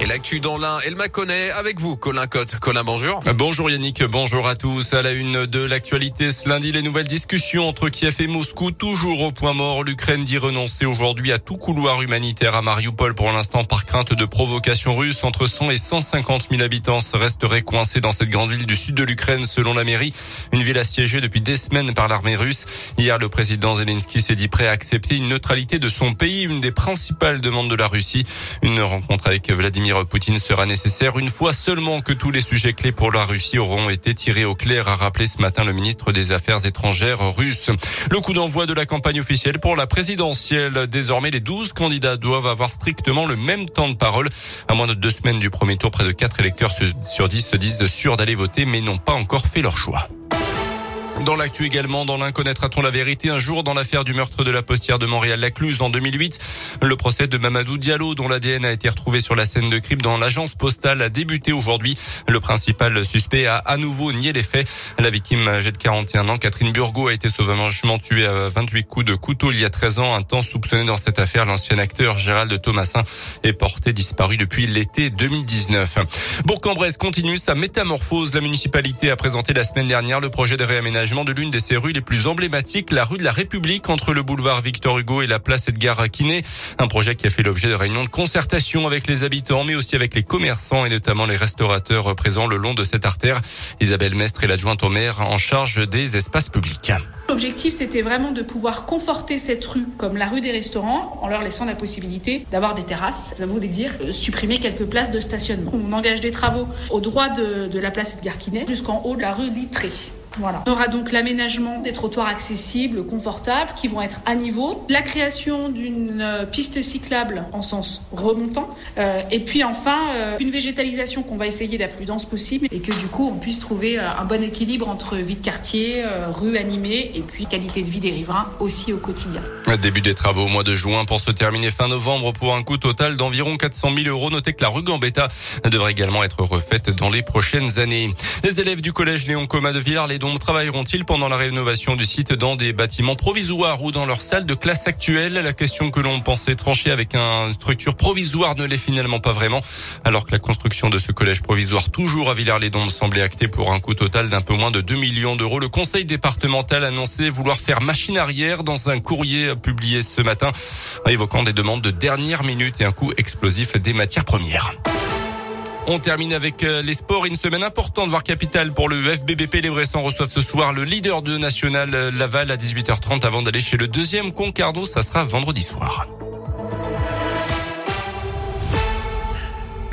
Et l'actu dans l'un, elle m'a connaît avec vous, Colin Cotte. Colin, bonjour. Bonjour Yannick, bonjour à tous. À la une de l'actualité ce lundi, les nouvelles discussions entre Kiev et Moscou, toujours au point mort. L'Ukraine dit renoncer aujourd'hui à tout couloir humanitaire à Mariupol pour l'instant par crainte de provocation russe. Entre 100 et 150 000 habitants resteraient coincés dans cette grande ville du sud de l'Ukraine selon la mairie. Une ville assiégée depuis des semaines par l'armée russe. Hier, le président Zelensky s'est dit prêt à accepter une neutralité de son pays, une des principales demandes de la Russie. Une rencontre avec Vladimir Poutine sera nécessaire une fois seulement que tous les sujets clés pour la Russie auront été tirés au clair, a rappelé ce matin le ministre des Affaires étrangères russe. Le coup d'envoi de la campagne officielle pour la présidentielle. Désormais, les 12 candidats doivent avoir strictement le même temps de parole. À moins de deux semaines du premier tour, près de 4 électeurs sur 10 se disent sûrs d'aller voter, mais n'ont pas encore fait leur choix. Dans l'actu également, dans l'un connaîtra-t-on la vérité un jour dans l'affaire du meurtre de la postière de Montréal-Lacluse en 2008. Le procès de Mamadou Diallo, dont l'ADN a été retrouvé sur la scène de crime dans l'agence postale, a débuté aujourd'hui. Le principal suspect a à nouveau nié les faits. La victime âgée de 41 ans, Catherine Burgot, a été sauvagement tuée à 28 coups de couteau il y a 13 ans. Un temps soupçonné dans cette affaire, l'ancien acteur Gérald Thomasin est porté disparu depuis l'été 2019. Bourg-en-Bresse continue sa métamorphose. La municipalité a présenté la semaine dernière le projet de réaménagement de l'une de ses rues les plus emblématiques, la rue de la République entre le boulevard Victor Hugo et la place Edgar Quinet. Un projet qui a fait l'objet de réunions de concertation avec les habitants, mais aussi avec les commerçants et notamment les restaurateurs présents le long de cette artère. Isabelle Mestre est l'adjointe au maire en charge des espaces publics. L'objectif, c'était vraiment de pouvoir conforter cette rue comme la rue des restaurants en leur laissant la possibilité d'avoir des terrasses. Ça voulait dire supprimer quelques places de stationnement. On engage des travaux au droit de, de la place Edgar Quinet jusqu'en haut de la rue Littré. Voilà. On aura donc l'aménagement des trottoirs accessibles, confortables, qui vont être à niveau, la création d'une euh, piste cyclable en sens remontant, euh, et puis enfin euh, une végétalisation qu'on va essayer la plus dense possible et que du coup on puisse trouver euh, un bon équilibre entre vie de quartier, euh, rue animée et puis qualité de vie des riverains aussi au quotidien. Début des travaux au mois de juin pour se terminer fin novembre pour un coût total d'environ 400 000 euros. Notez que la rue Gambetta devrait également être refaite dans les prochaines années. Les élèves du collège Léon Coma de Villars les dont travailleront-ils pendant la rénovation du site dans des bâtiments provisoires ou dans leur salle de classe actuelle? La question que l'on pensait trancher avec une structure provisoire ne l'est finalement pas vraiment, alors que la construction de ce collège provisoire toujours à Villars-les-Dombes semblait actée pour un coût total d'un peu moins de 2 millions d'euros. Le conseil départemental annonçait vouloir faire machine arrière dans un courrier publié ce matin, évoquant des demandes de dernière minute et un coût explosif des matières premières. On termine avec euh, les sports. Une semaine importante, voire capitale pour le FBBP. Les Bressans reçoivent ce soir le leader de National euh, Laval à 18h30 avant d'aller chez le deuxième Concarneau. Ça sera vendredi soir.